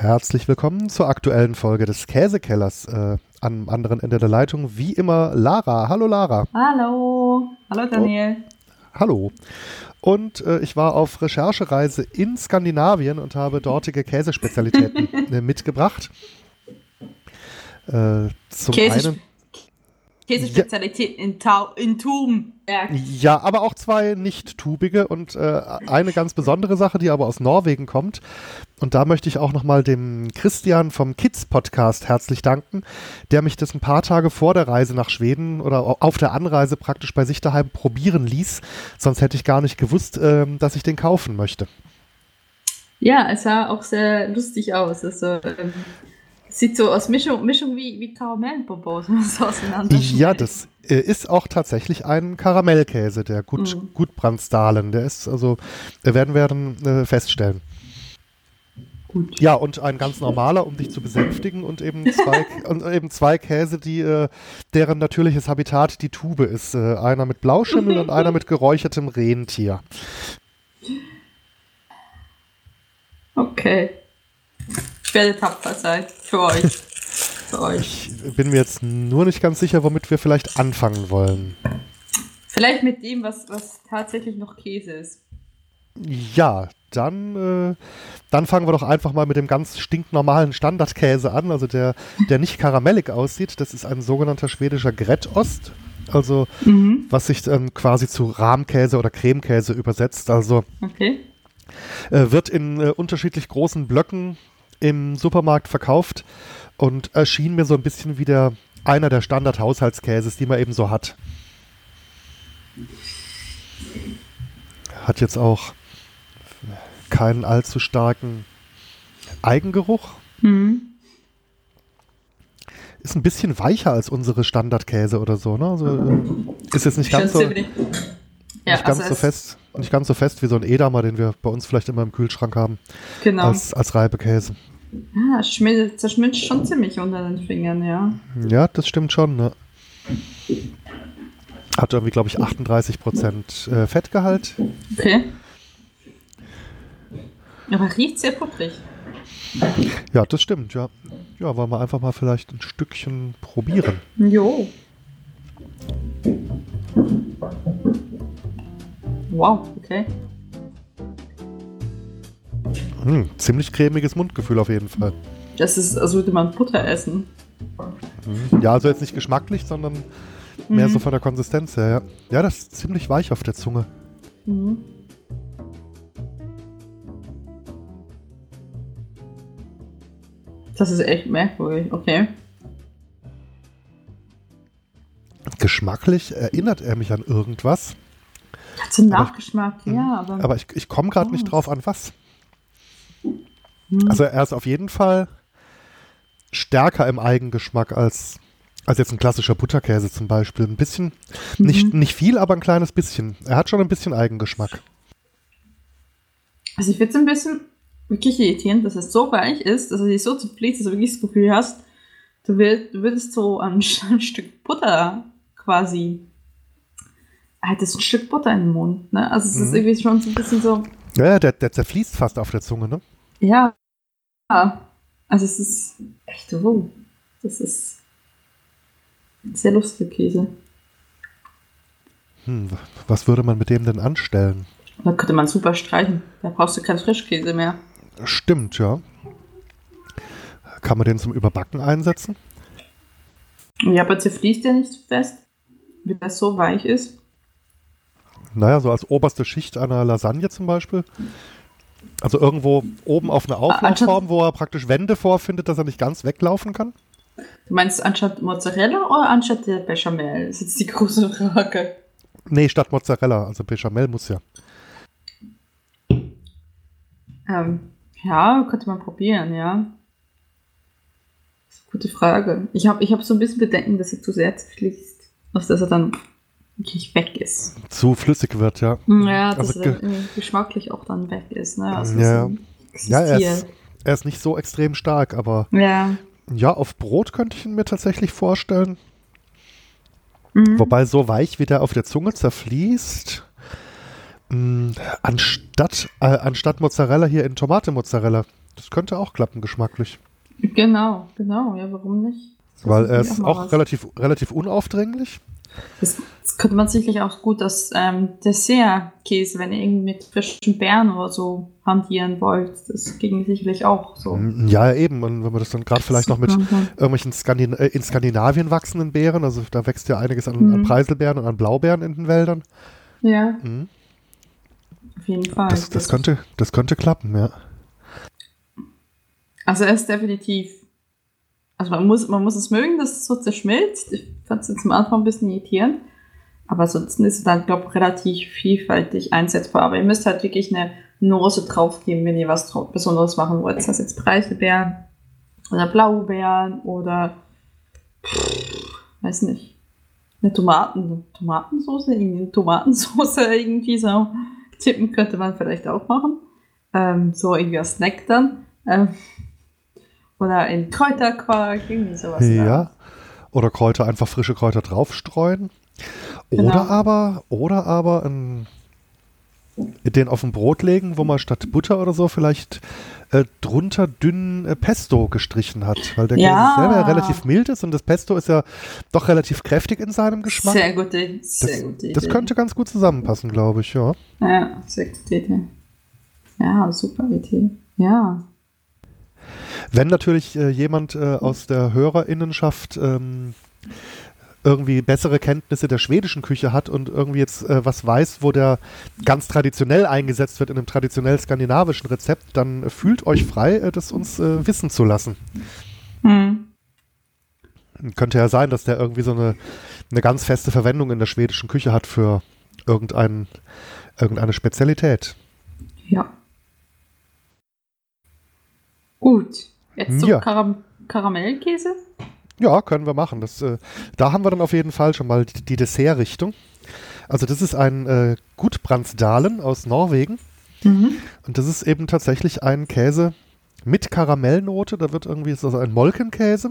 Herzlich willkommen zur aktuellen Folge des Käsekellers. Äh, am anderen Ende der Leitung, wie immer, Lara. Hallo Lara. Hallo. Hallo Daniel. Oh, hallo. Und äh, ich war auf Recherchereise in Skandinavien und habe dortige Käsespezialitäten äh, mitgebracht. Äh, zum Käse einen Käsespezialität ja. in, Tau in Tum. Ja, aber auch zwei nicht tubige und äh, eine ganz besondere Sache, die aber aus Norwegen kommt. Und da möchte ich auch nochmal dem Christian vom Kids Podcast herzlich danken, der mich das ein paar Tage vor der Reise nach Schweden oder auf der Anreise praktisch bei sich daheim probieren ließ. Sonst hätte ich gar nicht gewusst, äh, dass ich den kaufen möchte. Ja, es sah auch sehr lustig aus. Also, ähm, Sieht so aus Mischung, Mischung wie, wie Karamellbonbons so auseinander. Ja, das äh, ist auch tatsächlich ein Karamellkäse, der gut, mhm. Gutbrandstahlen. Der ist also, wir werden werden äh, feststellen. Gut. Ja, und ein ganz normaler, um dich zu besänftigen, und eben zwei, und eben zwei Käse, die, äh, deren natürliches Habitat die Tube ist. Äh, einer mit Blauschimmel und einer mit geräuchertem Rentier. Okay. Ich werde tapfer sein. Für euch. Für euch. Ich bin mir jetzt nur nicht ganz sicher, womit wir vielleicht anfangen wollen. Vielleicht mit dem, was, was tatsächlich noch Käse ist. Ja, dann, äh, dann fangen wir doch einfach mal mit dem ganz stinknormalen Standardkäse an, also der, der nicht karamellig aussieht. Das ist ein sogenannter schwedischer Grätost, also mhm. was sich ähm, quasi zu Rahmkäse oder Cremekäse übersetzt. Also okay. äh, wird in äh, unterschiedlich großen Blöcken im Supermarkt verkauft und erschien mir so ein bisschen wie der einer der Standard-Haushaltskäses, die man eben so hat. Hat jetzt auch keinen allzu starken Eigengeruch. Mhm. Ist ein bisschen weicher als unsere Standardkäse oder so, ne? Also, äh, ist jetzt nicht ganz so, nicht ja, ganz also so fest, nicht ganz so fest wie so ein Edamer, den wir bei uns vielleicht immer im Kühlschrank haben. Genau. Als, als Reibekäse. Ja, zerschmilzt schon ziemlich unter den Fingern, ja. Ja, das stimmt schon, ne? Hat irgendwie, glaube ich, 38% äh, Fettgehalt. Okay. Aber riecht sehr pupprig. Ja, das stimmt, ja. Ja, wollen wir einfach mal vielleicht ein Stückchen probieren. Jo. Wow, okay. Hm, ziemlich cremiges Mundgefühl auf jeden Fall. Das ist, als würde man Butter essen. Hm. Ja, also jetzt nicht geschmacklich, sondern mhm. mehr so von der Konsistenz her. Ja. ja, das ist ziemlich weich auf der Zunge. Mhm. Das ist echt merkwürdig, okay. Geschmacklich erinnert er mich an irgendwas. Hat so einen Nachgeschmack, ja. Hm. Aber, aber ich, ich komme gerade oh. nicht drauf an was. Also er ist auf jeden Fall stärker im Eigengeschmack als, als jetzt ein klassischer Butterkäse zum Beispiel. Ein bisschen, mhm. nicht, nicht viel, aber ein kleines bisschen. Er hat schon ein bisschen Eigengeschmack. Also ich finde es ein bisschen wirklich irritierend, dass es so weich ist, dass er dich so zerfließt, dass du wirklich das Gefühl hast, du, willst, du würdest so ein, ein Stück Butter quasi hättest ein Stück Butter im Mund, ne? Also es mhm. ist irgendwie schon so ein bisschen so. Ja, der, der zerfließt fast auf der Zunge, ne? Ja. Also es ist echt wow. Das ist sehr lustig, Käse. Hm, was würde man mit dem denn anstellen? Da könnte man super streichen. Da brauchst du keinen Frischkäse mehr. Stimmt, ja. Kann man den zum Überbacken einsetzen? Ja, aber zerfließt der nicht fest, wie das so weich ist. Naja, so als oberste Schicht einer Lasagne zum Beispiel. Also irgendwo oben auf einer Auflaufform, wo er praktisch Wände vorfindet, dass er nicht ganz weglaufen kann? Du meinst anstatt Mozzarella oder anstatt der Bechamel? Das ist jetzt die große Frage. Nee, statt Mozzarella. Also Bechamel muss ja. Ähm, ja, könnte man probieren, ja. Das ist eine gute Frage. Ich habe ich hab so ein bisschen Bedenken, dass er zu sehr zerfließt. Also, dass er dann wirklich weg ist. Zu flüssig wird, ja. Ja, dass also, er geschmacklich auch dann weg ist. Ne? Also ja, ja er, ist, er ist nicht so extrem stark, aber ja, ja auf Brot könnte ich ihn mir tatsächlich vorstellen. Mhm. Wobei so weich, wie der auf der Zunge zerfließt, mh, mm, anstatt, äh, anstatt Mozzarella hier in Tomate-Mozzarella das könnte auch klappen, geschmacklich. Genau, genau, ja, warum nicht? Weil er ist auch, auch relativ, relativ unaufdringlich. Das, das, könnte man sicherlich auch gut als ähm, Dessert-Käse, wenn ihr irgendwie mit frischen Beeren oder so hantieren wollt. Das ging sicherlich auch so. Mm, ja, eben. Und wenn man das dann gerade vielleicht noch mit irgendwelchen Skandin äh, in Skandinavien wachsenden Beeren, also da wächst ja einiges an, mhm. an Preiselbeeren und an Blaubeeren in den Wäldern. Ja. Mhm. Auf jeden Fall. Das, das, könnte, das könnte klappen, ja. Also er ist definitiv also man muss, man muss es mögen, dass es so zerschmilzt. Ich fand es jetzt am Anfang ein bisschen irritierend. Aber ansonsten ist es dann, glaube ich, relativ vielfältig einsetzbar. Aber ihr müsst halt wirklich eine Nuance draufgeben, wenn ihr was Besonderes machen wollt. Das heißt jetzt Preiselbeeren oder Blaubeeren oder pff, weiß nicht. Eine Tomaten, Tomatensauce, eine Tomatensauce irgendwie so tippen könnte man vielleicht auch machen. Ähm, so irgendwie als Snack dann. Ähm, oder in Kräuterquark, irgendwie sowas. Ja. Da. Oder Kräuter, einfach frische Kräuter draufstreuen. Genau. Oder aber, oder aber ein, den auf ein Brot legen, wo man statt Butter oder so vielleicht äh, drunter dünnen äh, Pesto gestrichen hat. Weil der ja. Selber ja relativ mild ist und das Pesto ist ja doch relativ kräftig in seinem Geschmack. Sehr gute, sehr das, gute Idee. Das könnte ganz gut zusammenpassen, glaube ich, ja. Ja, sehr gute Idee. Ja, super Idee. Ja. Wenn natürlich äh, jemand äh, aus der Hörerinnenschaft ähm, irgendwie bessere Kenntnisse der schwedischen Küche hat und irgendwie jetzt äh, was weiß, wo der ganz traditionell eingesetzt wird in einem traditionell skandinavischen Rezept, dann fühlt euch frei, äh, das uns äh, wissen zu lassen. Hm. Könnte ja sein, dass der irgendwie so eine, eine ganz feste Verwendung in der schwedischen Küche hat für irgendein, irgendeine Spezialität. Ja. Gut. Jetzt zum ja. Karam Karamellkäse? Ja, können wir machen. Das, äh, da haben wir dann auf jeden Fall schon mal die, die Dessertrichtung. Also das ist ein äh, Gutbrandsdalen aus Norwegen. Mhm. Und das ist eben tatsächlich ein Käse mit Karamellnote. Da wird irgendwie, ist also ein Molkenkäse,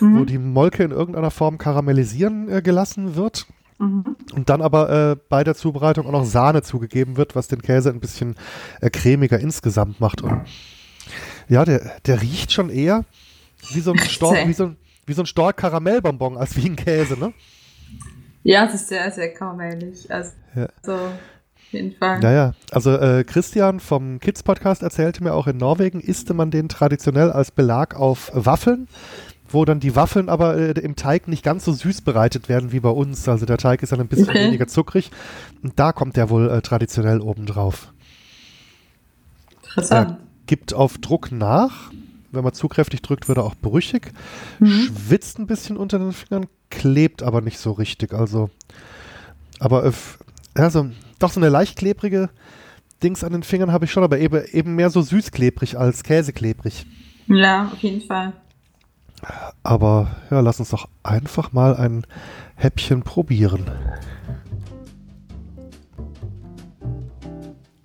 mhm. wo die Molke in irgendeiner Form karamellisieren äh, gelassen wird. Mhm. Und dann aber äh, bei der Zubereitung auch noch Sahne zugegeben wird, was den Käse ein bisschen äh, cremiger insgesamt macht. Und ja, der, der riecht schon eher wie so ein Storch, wie so ein, wie so ein Storch Karamellbonbon als wie ein Käse, ne? Ja, es ist sehr, sehr karamellig. Also, ja. so, auf jeden Fall. Naja, also äh, Christian vom Kids Podcast erzählte mir auch in Norwegen isste man den traditionell als Belag auf Waffeln, wo dann die Waffeln aber äh, im Teig nicht ganz so süß bereitet werden wie bei uns. Also der Teig ist dann ein bisschen okay. weniger zuckrig und da kommt der wohl äh, traditionell oben drauf. Interessant gibt auf Druck nach. Wenn man zu kräftig drückt, wird er auch brüchig. Mhm. Schwitzt ein bisschen unter den Fingern, klebt aber nicht so richtig. Also, aber also, doch so eine leicht klebrige Dings an den Fingern habe ich schon, aber eben, eben mehr so süßklebrig als käseklebrig. Ja, auf jeden Fall. Aber ja, lass uns doch einfach mal ein Häppchen probieren.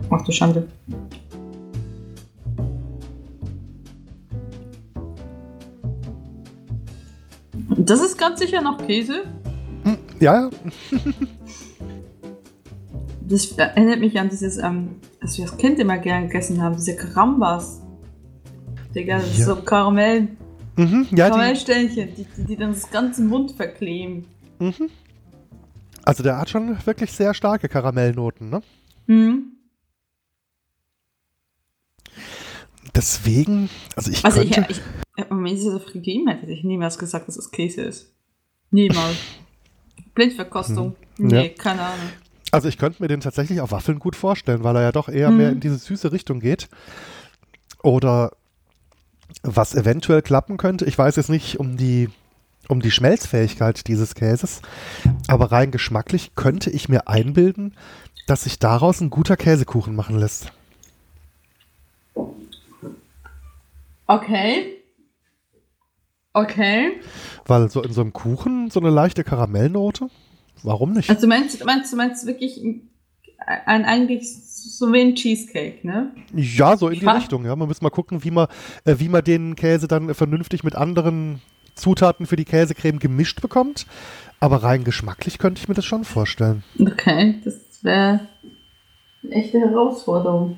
Ach du Schande. Das ist ganz sicher noch Käse. Hm, ja, ja. das erinnert mich an dieses, ähm, was wir als Kind immer gern gegessen haben, diese Karambas. Digga, das ja. so Karamell. Mhm, ja, Karamellsternchen, die, die, die, dann das ganze Mund verkleben. Mhm. Also der hat schon wirklich sehr starke Karamellnoten, ne? Mhm. Deswegen, also ich also könnte... Ich, ich, wenn ich diese gegeben hätte, ich niemals gesagt, dass es Käse ist. Niemals. Blindverkostung. Hm. Nee, ja. keine Ahnung. Also ich könnte mir den tatsächlich auf Waffeln gut vorstellen, weil er ja doch eher mhm. mehr in diese süße Richtung geht. Oder was eventuell klappen könnte, ich weiß jetzt nicht um die, um die Schmelzfähigkeit dieses Käses, aber rein geschmacklich könnte ich mir einbilden, dass sich daraus ein guter Käsekuchen machen lässt. Okay. Okay. Weil so in so einem Kuchen so eine leichte Karamellnote, warum nicht? Also meinst du meinst, meinst wirklich ein, eigentlich so wie ein Cheesecake, ne? Ja, so in die Fach. Richtung, ja. Man muss mal gucken, wie man, äh, wie man den Käse dann vernünftig mit anderen Zutaten für die Käsecreme gemischt bekommt. Aber rein geschmacklich könnte ich mir das schon vorstellen. Okay, das wäre eine echte Herausforderung.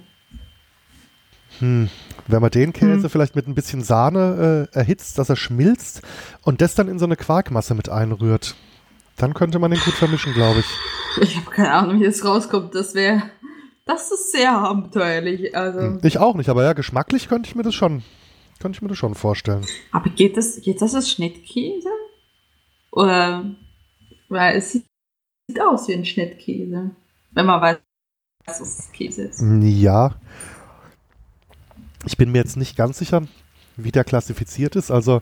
Hm. Wenn man den Käse hm. vielleicht mit ein bisschen Sahne äh, erhitzt, dass er schmilzt und das dann in so eine Quarkmasse mit einrührt, dann könnte man den gut vermischen, glaube ich. Ich habe keine Ahnung, wie das rauskommt. Das wäre, das ist sehr abenteuerlich. Also. Hm, ich auch nicht, aber ja, geschmacklich könnte ich mir das schon, könnte ich mir das schon vorstellen. Aber geht das, geht das als Schnittkäse? Oder, weil es sieht aus wie ein Schnittkäse, wenn man weiß, dass es Käse ist. Ja, ich bin mir jetzt nicht ganz sicher, wie der klassifiziert ist. Also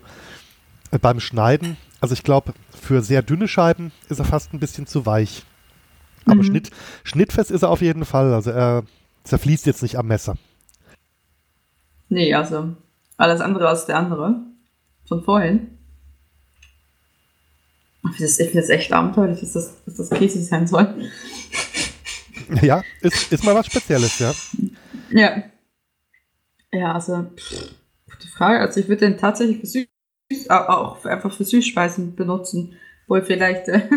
äh, beim Schneiden, also ich glaube, für sehr dünne Scheiben ist er fast ein bisschen zu weich. Aber mhm. Schnitt, schnittfest ist er auf jeden Fall. Also er zerfließt jetzt nicht am Messer. Nee, also alles andere als der andere. Von vorhin. Ich finde das, echt abenteuerlich, dass das, dass das Käse sein soll. Ja, ist, ist mal was Spezielles, ja. Ja. Ja, also, gute Frage. Also, ich würde den tatsächlich für Süß, auch einfach für Süßspeisen benutzen, wo ich vielleicht, äh,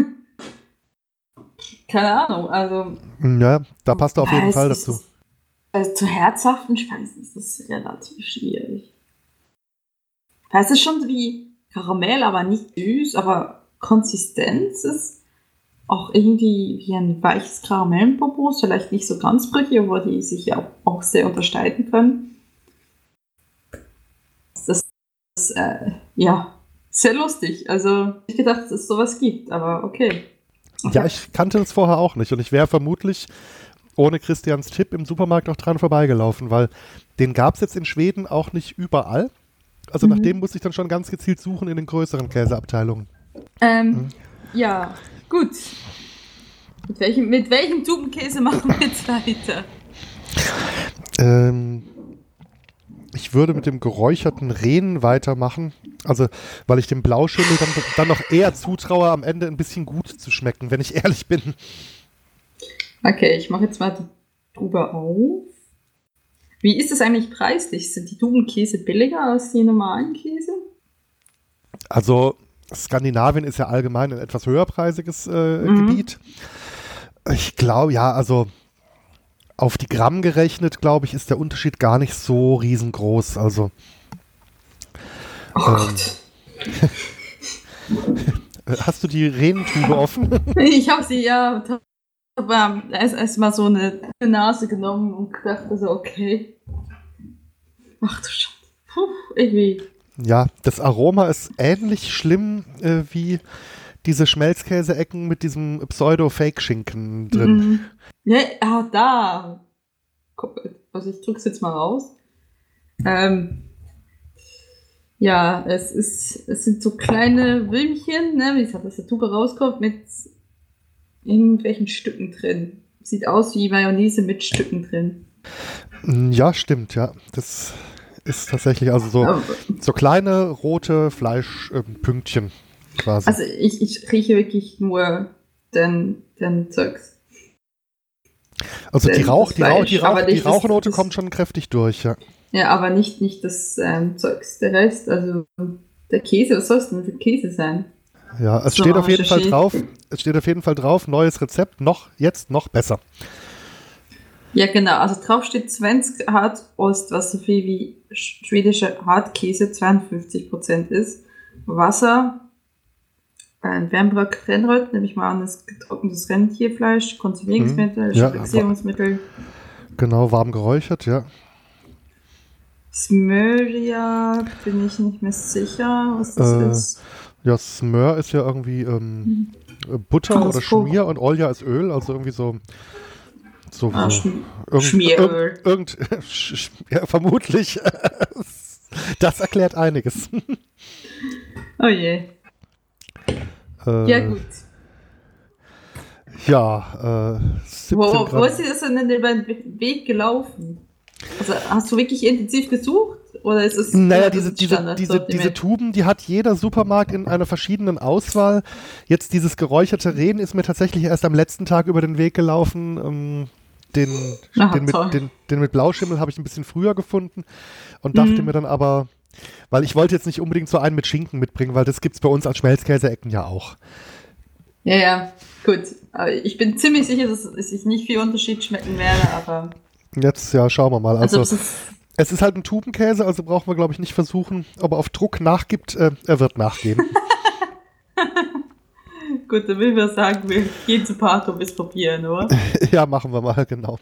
keine Ahnung, also. Ja, da passt er auf jeden Fall dazu. Also, zu herzhaften Speisen ist das relativ schwierig. Ist es schon wie Karamell, aber nicht süß, aber Konsistenz ist auch irgendwie wie ein weiches Karamellenbonbon, vielleicht nicht so ganz brüchig, aber die sich ja auch sehr unterscheiden können das ist äh, ja sehr lustig. Also ich gedacht, dass es sowas gibt, aber okay. Ja, ich kannte es vorher auch nicht und ich wäre vermutlich ohne Christians Tipp im Supermarkt auch dran vorbeigelaufen, weil den gab es jetzt in Schweden auch nicht überall. Also mhm. nach dem muss ich dann schon ganz gezielt suchen in den größeren Käseabteilungen. Ähm, mhm. Ja, gut. Mit welchem, mit welchem Tubenkäse machen wir jetzt weiter? Ähm, ich würde mit dem geräucherten Rehen weitermachen. Also, weil ich dem Blauschimmel dann, dann noch eher zutraue, am Ende ein bisschen gut zu schmecken, wenn ich ehrlich bin. Okay, ich mache jetzt mal die Tube auf. Wie ist es eigentlich preislich? Sind die Tubenkäse billiger als die normalen Käse? Also, Skandinavien ist ja allgemein ein etwas höherpreisiges äh, mhm. Gebiet. Ich glaube, ja, also auf die Gramm gerechnet, glaube ich, ist der Unterschied gar nicht so riesengroß. Also. Oh ähm, hast du die Renentube offen? ich habe sie ja. Aber erst, erst mal so eine Nase genommen und dachte so, okay. Ach du Scheiße. Puh, irgendwie. Ja, das Aroma ist ähnlich schlimm äh, wie diese Schmelzkäse-Ecken mit diesem Pseudo-Fake-Schinken drin. Mhm. Ja, ah, da. Also ich drück's jetzt mal raus. Ähm, ja, es ist, es sind so kleine Würmchen, ne, wie es aus der Tube rauskommt, mit irgendwelchen Stücken drin. Sieht aus wie Mayonnaise mit Stücken drin. Ja, stimmt, ja. Das ist tatsächlich also so, so kleine rote Fleischpünktchen äh, quasi. Also ich, ich rieche wirklich nur den, den Zeugs. Also die, Rauch, die, Rauch, die, Rauch, die Rauchnote das, kommt schon kräftig durch, ja. Ja, aber nicht, nicht das ähm, Zeugs, der Rest, also der Käse, was soll es denn für Käse sein? Ja, es so steht auf jeden Fall drauf, es steht auf jeden Fall drauf, neues Rezept, noch, jetzt noch besser. Ja, genau, also drauf steht Svensk Hartost, was so viel wie schwedischer Hartkäse 52% ist. Wasser ein Wärmbrück Rennröt, nehme ich mal an, das getrocknetes Rentierfleisch, Konservierungsmittel, mhm. ja, Genau, warm geräuchert, ja. Smörja bin ich nicht mehr sicher, was das äh, ist. Ja, Smör ist ja irgendwie ähm, mhm. Butter oder Schmier und Olja ist Öl, also irgendwie so. so ah, Schm irgend, Schmieröl. Irgend, irgend, ja, vermutlich. das erklärt einiges. Oh je. Äh, ja, gut. Ja, äh, wo, wo, wo ist dir das denn über den Weg gelaufen? Also hast du wirklich intensiv gesucht? Oder ist es naja, diese, diese, diese, diese Tuben, die hat jeder Supermarkt in einer verschiedenen Auswahl. Jetzt dieses geräucherte Rehen ist mir tatsächlich erst am letzten Tag über den Weg gelaufen. Ähm, den, Ach, den, mit, den, den, mit Blauschimmel habe ich ein bisschen früher gefunden und dachte mhm. mir dann aber, weil ich wollte jetzt nicht unbedingt so einen mit Schinken mitbringen, weil das gibt es bei uns als Schmelzkäse-Ecken ja auch. Ja, ja, gut. Aber ich bin ziemlich sicher, dass es nicht viel Unterschied schmecken werde, aber. Jetzt, ja, schauen wir mal. Also, also Es ist halt ein Tubenkäse, also brauchen wir, glaube ich, nicht versuchen, ob er auf Druck nachgibt. Äh, er wird nachgeben. Gut, dann will wir sagen, wir gehen zu Pato bis probieren, oder? ja, machen wir mal, genau.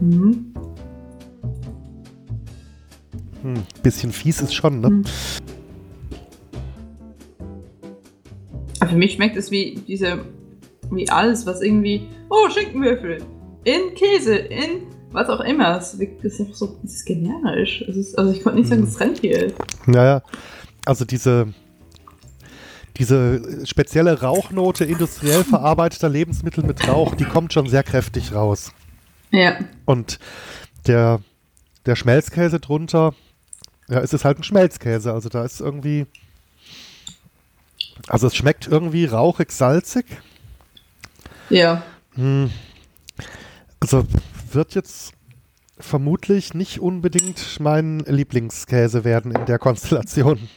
Mhm. Hm, bisschen fies ist schon, ne? Mhm. für mich schmeckt es wie diese, wie alles, was irgendwie, oh, Schinkenwürfel, in Käse, in was auch immer. Es ist einfach so, es ist generisch. Es ist, also ich konnte nicht sagen, dass es Rentier ist. Naja, also diese, diese spezielle Rauchnote industriell verarbeiteter Lebensmittel mit Rauch, die kommt schon sehr kräftig raus. Ja. Und der, der Schmelzkäse drunter, ja, es ist halt ein Schmelzkäse. Also da ist irgendwie also es schmeckt irgendwie rauchig, salzig. Ja. Hm. Also wird jetzt vermutlich nicht unbedingt mein Lieblingskäse werden in der Konstellation.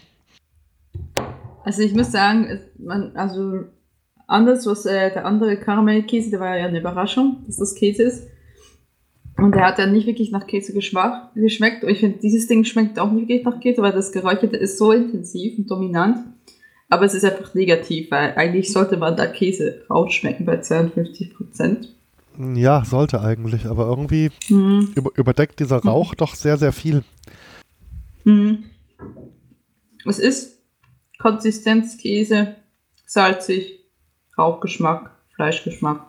Also ich muss sagen, man, also anders was äh, der andere Karamellkäse, der war ja eine Überraschung, dass das Käse ist. Und der hat ja nicht wirklich nach Käse geschmeckt. Und ich finde, dieses Ding schmeckt auch nicht wirklich nach Käse, weil das Geräucherte ist so intensiv und dominant. Aber es ist einfach negativ, weil eigentlich sollte man da Käse rausschmecken bei 52 Prozent. Ja, sollte eigentlich, aber irgendwie mhm. über, überdeckt dieser Rauch mhm. doch sehr, sehr viel. Mhm. Es ist Konsistenz Käse, salzig, Rauchgeschmack, Fleischgeschmack.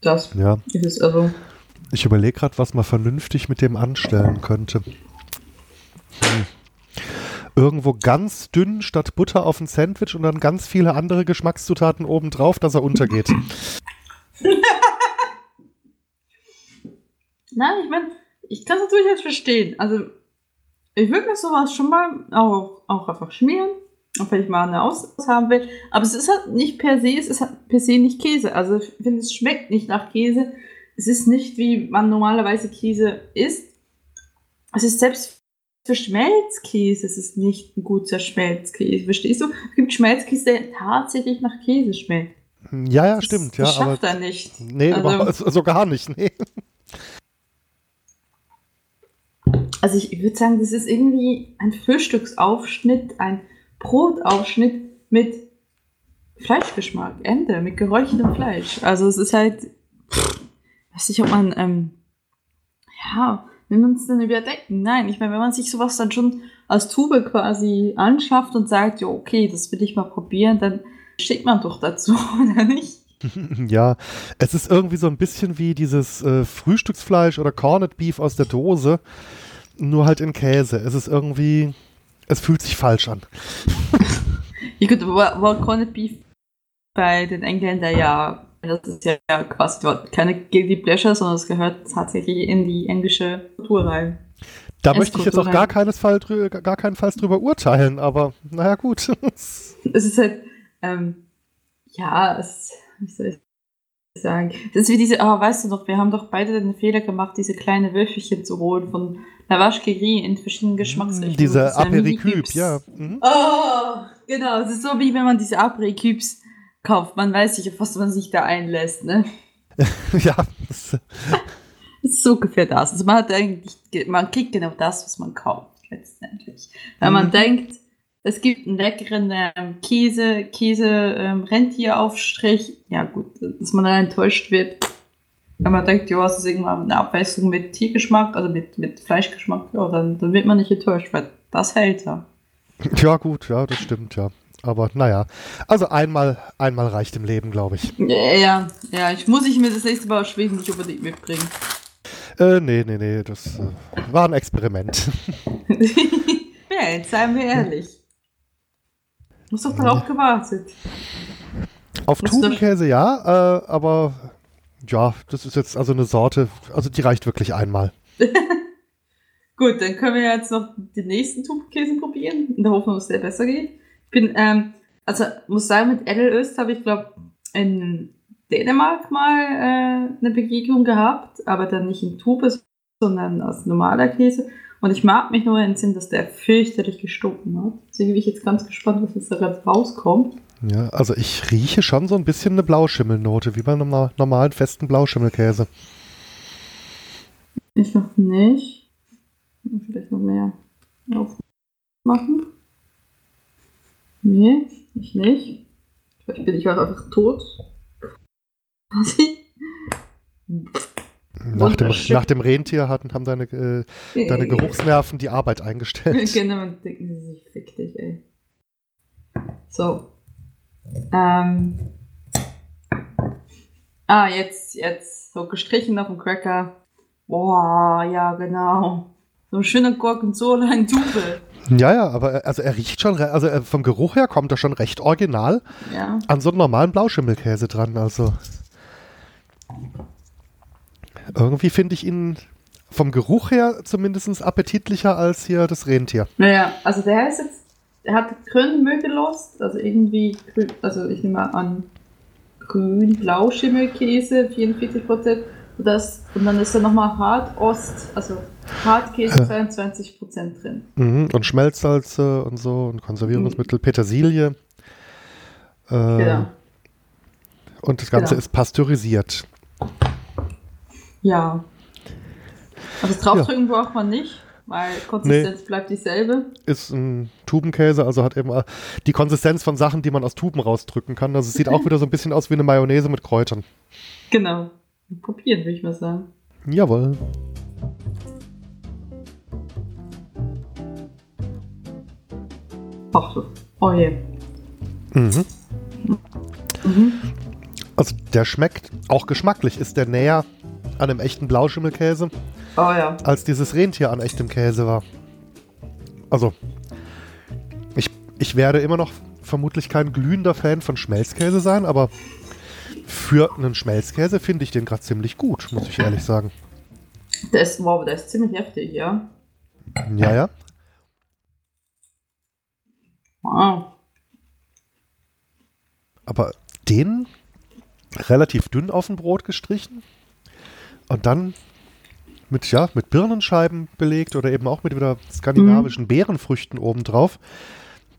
Das ja. ist es also. Ich überlege gerade, was man vernünftig mit dem anstellen könnte. Hm irgendwo ganz dünn statt Butter auf ein Sandwich und dann ganz viele andere Geschmackszutaten obendrauf, dass er untergeht. Nein, ich meine, ich kann es durchaus verstehen. Also, ich würde mir sowas schon mal auch, auch einfach schmieren, auch wenn ich mal eine Aus haben will. Aber es ist halt nicht per se, es ist halt per se nicht Käse. Also, ich finde, es schmeckt nicht nach Käse. Es ist nicht, wie man normalerweise Käse isst. Es ist selbst für Schmelzkäse ist es nicht ein guter Schmelzkäse. Verstehst du? Es gibt Schmelzkäse, der tatsächlich nach Käse schmeckt. Ja, ja, stimmt. Das, das ja, schafft er nicht. Nee, also, so also gar nicht. Nee. Also ich würde sagen, das ist irgendwie ein Frühstücksaufschnitt, ein Brotaufschnitt mit Fleischgeschmack, Ende, mit geräuchertem Fleisch. Also es ist halt, weiß nicht, ob man, ähm, ja, will man es dann überdecken? Nein, ich meine, wenn man sich sowas dann schon als Tube quasi anschafft und sagt, ja, okay, das will ich mal probieren, dann schickt man doch dazu, oder nicht? Ja, es ist irgendwie so ein bisschen wie dieses äh, Frühstücksfleisch oder Corned Beef aus der Dose, nur halt in Käse. Es ist irgendwie, es fühlt sich falsch an. ja gut, war, war Corned Beef bei den Engländern ja das ist ja quasi keine Guilty Pleasure, sondern es gehört tatsächlich in die englische Kultur rein. Da möchte ich jetzt auch gar, Fall gar keinenfalls drüber urteilen, aber naja, gut. es ist halt, ähm, ja, es, wie soll ich sagen, das ist wie diese, aber oh, weißt du doch, wir haben doch beide den Fehler gemacht, diese kleine Würfelchen zu holen von Lavache in verschiedenen Geschmacksrichtungen. Diese Apericup, ja. Mhm. Oh, genau, es ist so wie wenn man diese Apericups kauft. Man weiß nicht, auf was man sich da einlässt, ne? ja. Das ist so ungefähr das. Also man hat eigentlich, man kriegt genau das, was man kauft, letztendlich. Weil mhm. man denkt, es gibt einen leckeren ähm, Käse, Käse, ähm, Rentieraufstrich. Ja, gut, dass man dann enttäuscht wird. Wenn man denkt, ja, es ist irgendwann eine Abwechslung mit Tiergeschmack, also mit, mit Fleischgeschmack, ja, dann, dann wird man nicht enttäuscht, weil das hält ja. Ja, gut, ja, das stimmt, ja. Aber naja, also einmal, einmal reicht im Leben, glaube ich. Ja, ja, ich muss ich mir das nächste Mal aus Schweden nicht unbedingt mitbringen. Äh, nee, nee, nee, das äh, war ein Experiment. ja, jetzt seien wir ehrlich. Muss doch darauf gewartet. Auf Tubenkäse ja, äh, aber ja, das ist jetzt also eine Sorte, also die reicht wirklich einmal. Gut, dann können wir jetzt noch den nächsten Tubenkäse probieren. In der Hoffnung, dass der besser geht bin, ähm, also muss sagen, mit Edelöst habe ich, glaube in Dänemark mal äh, eine Begegnung gehabt, aber dann nicht in Tube, sondern aus normaler Käse. Und ich mag mich nur entsinnen, dass der fürchterlich gestunken hat. Deswegen bin ich jetzt ganz gespannt, was jetzt da gerade rauskommt. Ja, also ich rieche schon so ein bisschen eine Blauschimmelnote, wie bei einem normalen festen Blauschimmelkäse. Ich noch nicht. Vielleicht noch mehr aufmachen. Nee, ich nicht. Vielleicht bin ich auch einfach tot. Nach dem, nach dem Rentier hatten, haben deine, äh, deine Geruchsnerven die Arbeit eingestellt. genau, und denken sie sich, fick dich, ey. So. Ähm. Ah, jetzt, jetzt. So gestrichen auf dem Cracker. Boah, ja, genau. So ein schöner Gorgonzola in Tube. Ja, ja, aber also er riecht schon, also vom Geruch her kommt er schon recht original ja. an so einen normalen Blauschimmelkäse dran. Also irgendwie finde ich ihn vom Geruch her zumindest appetitlicher als hier das Rentier. Naja, also der ist jetzt, er hat grün Mögelost, also irgendwie, grün, also ich nehme mal an, grün-blau Schimmelkäse, 44 Prozent. Und, und dann ist da nochmal Hartost, also Hartkäse 22 Prozent drin. Mhm, und Schmelzsalze und so und Konservierungsmittel, mhm. Petersilie. Äh, genau. Und das Ganze genau. ist pasteurisiert. Ja. Also draufdrücken ja. braucht man nicht, weil Konsistenz nee. bleibt dieselbe. Ist ein Tubenkäse, also hat eben die Konsistenz von Sachen, die man aus Tuben rausdrücken kann. Also es sieht auch wieder so ein bisschen aus wie eine Mayonnaise mit Kräutern. Genau. Probieren, würde ich mal sagen. Jawohl. Ach so. Oh je. Mhm. Mhm. Also der schmeckt, auch geschmacklich ist der näher an einem echten Blauschimmelkäse, oh, ja. als dieses Rentier an echtem Käse war. Also, ich, ich werde immer noch vermutlich kein glühender Fan von Schmelzkäse sein, aber für einen Schmelzkäse finde ich den gerade ziemlich gut, muss ich ehrlich sagen. Ist, wow, der ist ziemlich heftig, ja. Ja, ja. Wow. Aber den relativ dünn auf dem Brot gestrichen und dann mit, ja, mit Birnenscheiben belegt oder eben auch mit wieder skandinavischen mhm. Beerenfrüchten obendrauf.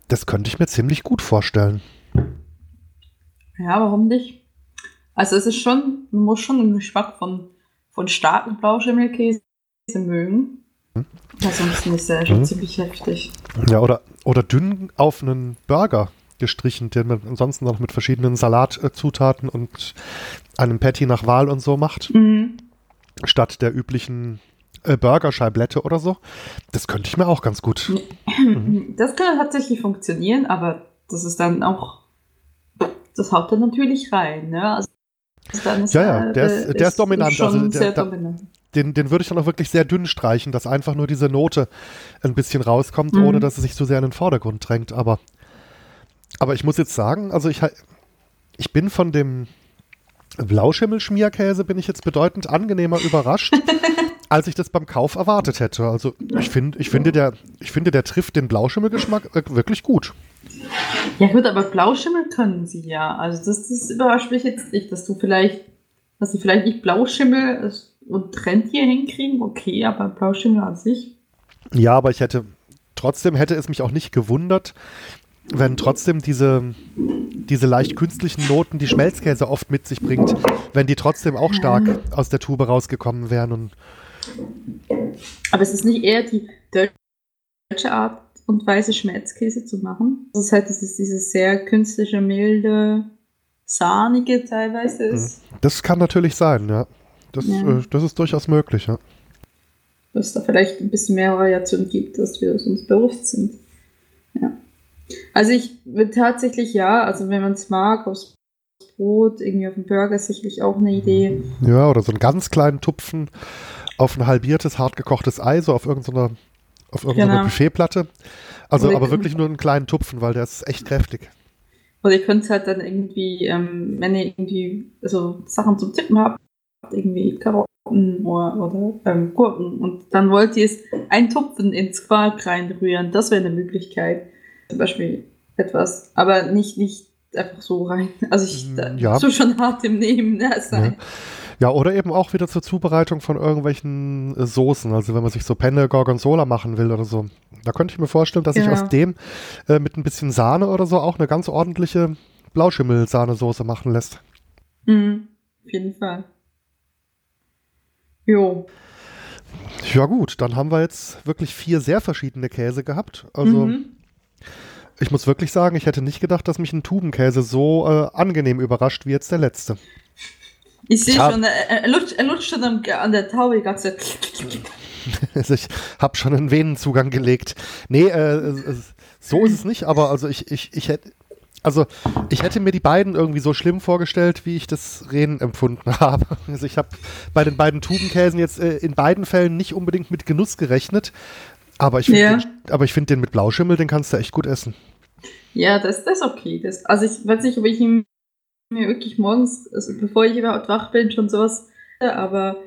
Das könnte ich mir ziemlich gut vorstellen. Ja, warum nicht? Also es ist schon, man muss schon den Geschmack von, von starken Blauschimmelkäse mögen. Ansonsten ist der schon hm. ziemlich heftig. Ja, oder, oder dünn auf einen Burger gestrichen, den man ansonsten noch mit verschiedenen Salatzutaten und einem Patty nach Wahl und so macht. Mhm. Statt der üblichen äh, Burger-Scheiblette oder so. Das könnte ich mir auch ganz gut. Mhm. Das kann tatsächlich funktionieren, aber das ist dann auch, das haut dann natürlich rein. Ne? Also ist, ja, ja, der ist, der ist, ist dominant. also der, dominant. Den, den würde ich dann auch wirklich sehr dünn streichen, dass einfach nur diese Note ein bisschen rauskommt, mhm. ohne dass es sich zu sehr in den Vordergrund drängt. Aber aber ich muss jetzt sagen, also ich, ich bin von dem Blauschimmelschmierkäse bin ich jetzt bedeutend angenehmer überrascht, als ich das beim Kauf erwartet hätte. Also ich, find, ich, finde, der, ich finde, der trifft den Blauschimmelgeschmack wirklich gut. Ja gut, aber Blauschimmel können sie ja. Also das, das überrascht mich jetzt nicht, dass du vielleicht, dass sie vielleicht nicht Blauschimmel und Trend hier hinkriegen, okay, aber Blauschimmel an sich. Ja, aber ich hätte, trotzdem hätte es mich auch nicht gewundert, wenn trotzdem diese, diese leicht künstlichen Noten, die Schmelzkäse oft mit sich bringt, wenn die trotzdem auch stark aus der Tube rausgekommen wären. Und Aber es ist nicht eher die deutsche Art und Weise, Schmelzkäse zu machen. Das ist halt dieses, dieses sehr künstliche, milde, sahnige teilweise ist. Mhm. Das kann natürlich sein, ja. Das, ja. Äh, das ist durchaus möglich, ja. Dass es da vielleicht ein bisschen mehr Variation gibt, dass wir uns bewusst sind. Ja. Also ich würde tatsächlich ja, also wenn man es mag, aufs Brot, irgendwie auf dem Burger ist sicherlich auch eine Idee. Ja, oder so einen ganz kleinen Tupfen auf ein halbiertes, hartgekochtes Ei, so auf irgendeiner auf irgendeiner genau. Buffetplatte. Also aber wirklich nur einen kleinen Tupfen, weil der ist echt kräftig. Oder ihr könnt halt dann irgendwie, ähm, wenn ihr irgendwie so Sachen zum Tippen habt, irgendwie Karotten oder, oder ähm, Gurken und dann wollt ihr es einen Tupfen ins Quark reinrühren, das wäre eine Möglichkeit zum Beispiel etwas, aber nicht, nicht einfach so rein. Also ich mm, ja. so schon hart im Nehmen ne, sein. Ja. ja. oder eben auch wieder zur Zubereitung von irgendwelchen äh, Soßen. Also wenn man sich so Penne Gorgonzola machen will oder so. Da könnte ich mir vorstellen, dass ja. ich aus dem äh, mit ein bisschen Sahne oder so auch eine ganz ordentliche Blauschimmel-Sahnesoße machen lässt. Mhm, auf jeden Fall. Jo. Ja gut, dann haben wir jetzt wirklich vier sehr verschiedene Käse gehabt. Also Mhm. ich muss wirklich sagen, ich hätte nicht gedacht, dass mich ein Tubenkäse so äh, angenehm überrascht wie jetzt der letzte. Ich sehe Ich hab- schon, er, lutscht, er lutscht schon am, an der Taube die ganze Also ich habe schon einen Venenzugang gelegt. Nee, äh, so ist es nicht, aber also ich, ich, ich hätte. Also, ich hätte mir die beiden irgendwie so schlimm vorgestellt, wie ich das Reden empfunden habe. Also, ich habe bei den beiden Tubenkäsen jetzt äh, in beiden Fällen nicht unbedingt mit Genuss gerechnet. Aber ich finde Ja. den, find den mit Blauschimmel, den kannst du echt gut essen. Ja, das, das ist okay. Das, also ich weiß nicht, ob ich ihn mir wirklich morgens, also bevor ich überhaupt wach bin, schon sowas, aber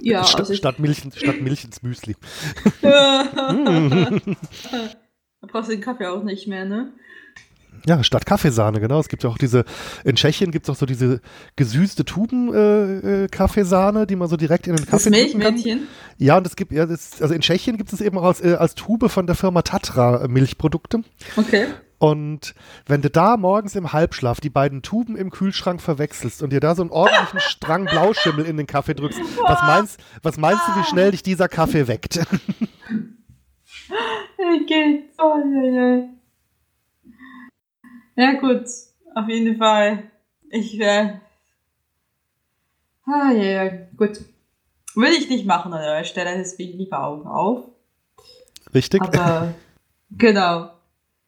ja, statt, also statt, Milch, statt Milch ins Müsli. da brauchst du den Kaffee auch nicht mehr, ne? Ja, statt Kaffeesahne, genau. Es gibt ja auch diese, in Tschechien gibt es auch so diese gesüßte Tuben-Kaffeesahne, die man so direkt in den Das Kaffee kann. Milchmädchen. Ja, und es gibt, ja, das, also in Tschechien gibt es eben auch als, äh, als Tube von der Firma Tatra äh, Milchprodukte. Okay. Und wenn du da morgens im Halbschlaf die beiden Tuben im Kühlschrank verwechselst und dir da so einen ordentlichen Strang Blauschimmel in den Kaffee drückst, was meinst, was meinst du, wie schnell dich dieser Kaffee weckt? Okay. Oh, ja, ja. Ja, gut. Auf jeden Fall. Ich wäre. Ah, ja, ja, gut. Würde ich nicht machen an eurer Stelle, deswegen lieber Augen auf. Richtig? Aber genau.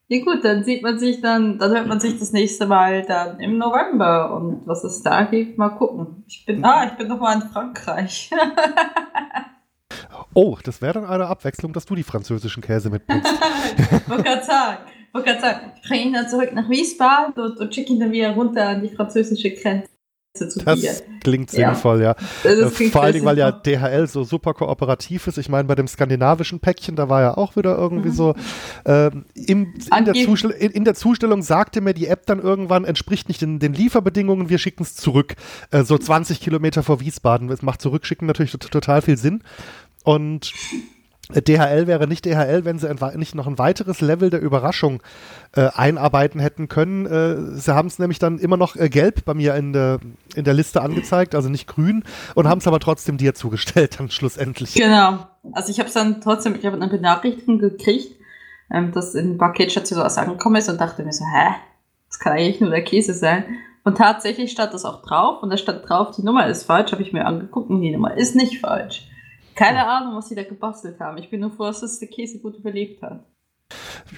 Ja gut, dann sieht man sich dann, dann hört man sich das nächste Mal dann im November und was es da gibt, mal gucken. Ich bin, ah, ich bin noch mal in Frankreich. Oh, das wäre dann eine Abwechslung, dass du die französischen Käse mitbringst. Wollte gerade sagen, wollte gerade sagen, ich bringe ihn dann zurück nach Wiesbaden und, und schicke ihn dann wieder runter an die französische Grenze. Das klingt Ja. sinnvoll, ja. Äh, klingt Vor allen Dingen, weil ja. DHL so super kooperativ ist. Ich meine, bei dem skandinavischen Päckchen, da war ja auch wieder irgendwie Mhm. so, ähm, im, in, der in, in der Zustellung sagte mir die App dann irgendwann, entspricht nicht den, den Lieferbedingungen, wir schicken es zurück. Äh, so 20 Kilometer vor Wiesbaden. Das macht Zurückschicken natürlich tot- total viel Sinn. Und DHL wäre nicht DHL, wenn sie ein, nicht noch ein weiteres Level der Überraschung äh, einarbeiten hätten können. Äh, sie haben es nämlich dann immer noch äh, gelb bei mir in der, in der Liste angezeigt, also nicht grün, und haben es aber trotzdem dir zugestellt, dann schlussendlich. Genau. Also ich habe es dann trotzdem, ich habe eine Benachrichtigung gekriegt, ähm, dass in Paketstation was angekommen ist und dachte mir so, hä, das kann eigentlich nur der Käse sein. Und tatsächlich stand das auch drauf und da stand drauf, die Nummer ist falsch, habe ich mir angeguckt und die Nummer ist nicht falsch. Keine Ahnung, was sie da gebastelt haben. Ich bin nur froh, dass das der Käse gut überlebt hat.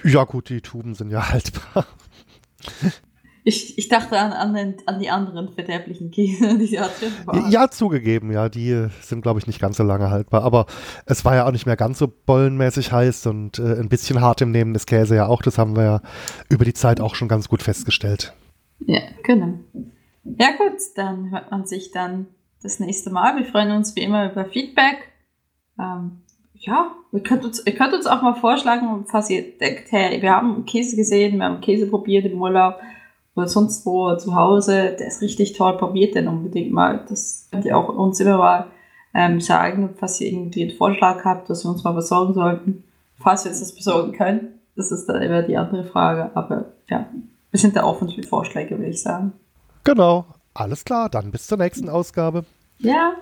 Ja, gut, die Tuben sind ja haltbar. Ich, ich dachte an, an, den, an die anderen verderblichen Käse, die drin waren. Ja, zugegeben, ja, die sind, glaube ich, nicht ganz so lange haltbar. Aber es war ja auch nicht mehr ganz so bollenmäßig heiß und äh, ein bisschen hart im Nehmen des Käse ja auch. Das haben wir ja über die Zeit auch schon ganz gut festgestellt. Ja, genau. Ja gut, dann hört man sich dann das nächste Mal. Wir freuen uns wie immer über Feedback. Ähm, ja, ihr könnt, uns, ihr könnt uns auch mal vorschlagen, falls ihr denkt, hey, wir haben Käse gesehen, wir haben Käse probiert im Urlaub oder sonst wo zu Hause, der ist richtig toll, probiert den unbedingt mal. Das könnt ihr auch uns immer mal ähm, sagen, falls ihr irgendwie einen Vorschlag habt, dass wir uns mal besorgen sollten. Falls wir uns das besorgen können, das ist dann immer die andere Frage. Aber ja, wir sind da offen für Vorschläge, würde ich sagen. Genau. Alles klar, dann bis zur nächsten Ausgabe. Ja,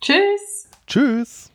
tschüss. Tschüss.